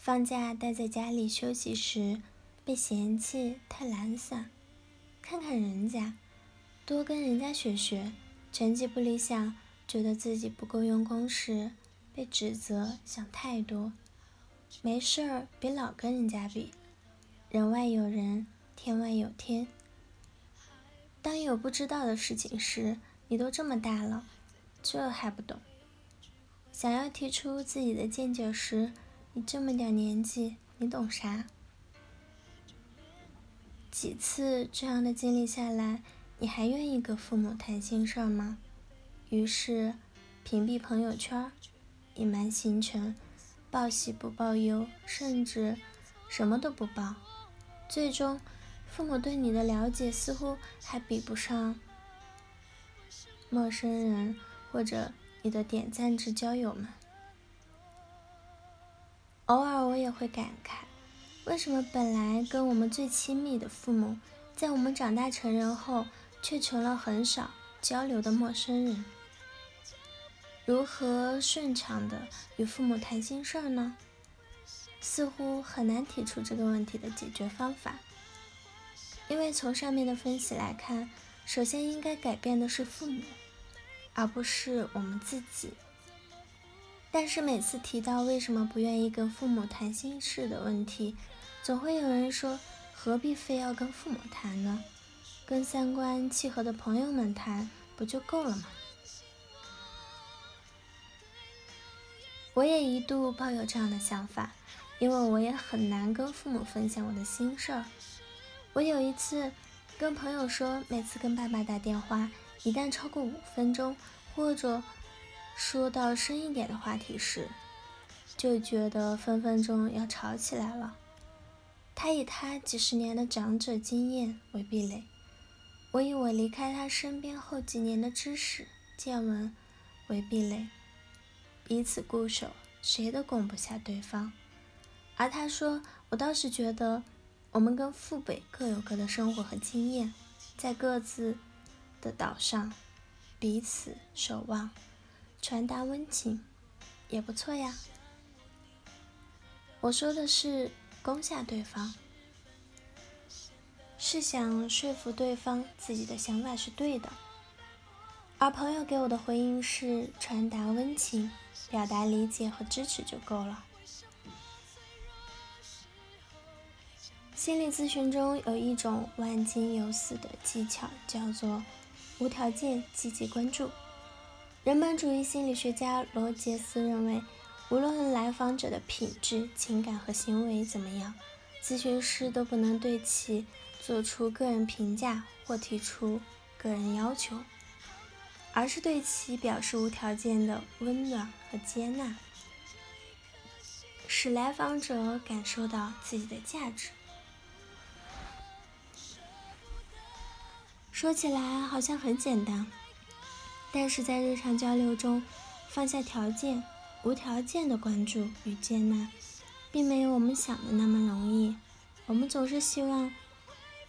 放假待在家里休息时，被嫌弃太懒散；看看人家，多跟人家学学；成绩不理想，觉得自己不够用功时，被指责想太多。没事儿，别老跟人家比。人外有人，天外有天。当有不知道的事情时，你都这么大了，这还不懂？想要提出自己的见解时，你这么点年纪，你懂啥？几次这样的经历下来，你还愿意跟父母谈心事儿吗？于是，屏蔽朋友圈，隐瞒行程，报喜不报忧，甚至什么都不报。最终，父母对你的了解似乎还比不上陌生人或者。你的点赞之交友们，偶尔我也会感慨，为什么本来跟我们最亲密的父母，在我们长大成人后，却成了很少交流的陌生人？如何顺畅的与父母谈心事儿呢？似乎很难提出这个问题的解决方法，因为从上面的分析来看，首先应该改变的是父母。而不是我们自己。但是每次提到为什么不愿意跟父母谈心事的问题，总会有人说：何必非要跟父母谈呢？跟三观契合的朋友们谈不就够了吗？我也一度抱有这样的想法，因为我也很难跟父母分享我的心事儿。我有一次跟朋友说，每次跟爸爸打电话。一旦超过五分钟，或者说到深一点的话题时，就觉得分分钟要吵起来了。他以他几十年的长者经验为壁垒，我以我离开他身边后几年的知识见闻为壁垒，彼此固守，谁都攻不下对方。而他说，我倒是觉得，我们跟父辈各有各的生活和经验，在各自。的岛上，彼此守望，传达温情，也不错呀。我说的是攻下对方，是想说服对方自己的想法是对的，而朋友给我的回应是传达温情，表达理解和支持就够了。心理咨询中有一种万金油似的技巧，叫做。无条件积极关注。人本主义心理学家罗杰斯认为，无论来访者的品质、情感和行为怎么样，咨询师都不能对其做出个人评价或提出个人要求，而是对其表示无条件的温暖和接纳，使来访者感受到自己的价值。说起来好像很简单，但是在日常交流中，放下条件、无条件的关注与接纳，并没有我们想的那么容易。我们总是希望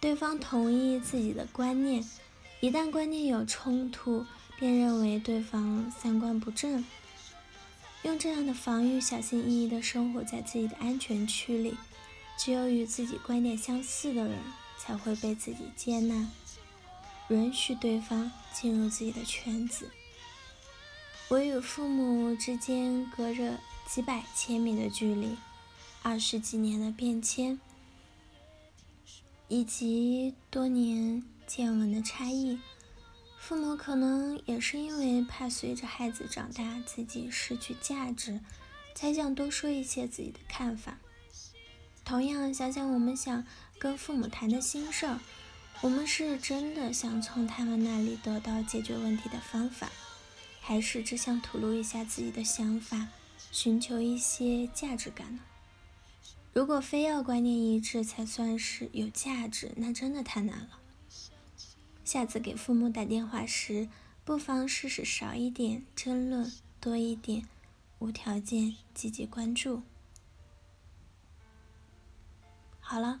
对方同意自己的观念，一旦观念有冲突，便认为对方三观不正。用这样的防御，小心翼翼地生活在自己的安全区里。只有与自己观点相似的人，才会被自己接纳。允许对方进入自己的圈子。我与父母之间隔着几百千米的距离，二十几年的变迁，以及多年见闻的差异，父母可能也是因为怕随着孩子长大自己失去价值，才想多说一些自己的看法。同样，想想我们想跟父母谈的心事儿。我们是真的想从他们那里得到解决问题的方法，还是只想吐露一下自己的想法，寻求一些价值感呢？如果非要观念一致才算是有价值，那真的太难了。下次给父母打电话时，不妨试试少一点争论，多一点无条件积极关注。好了。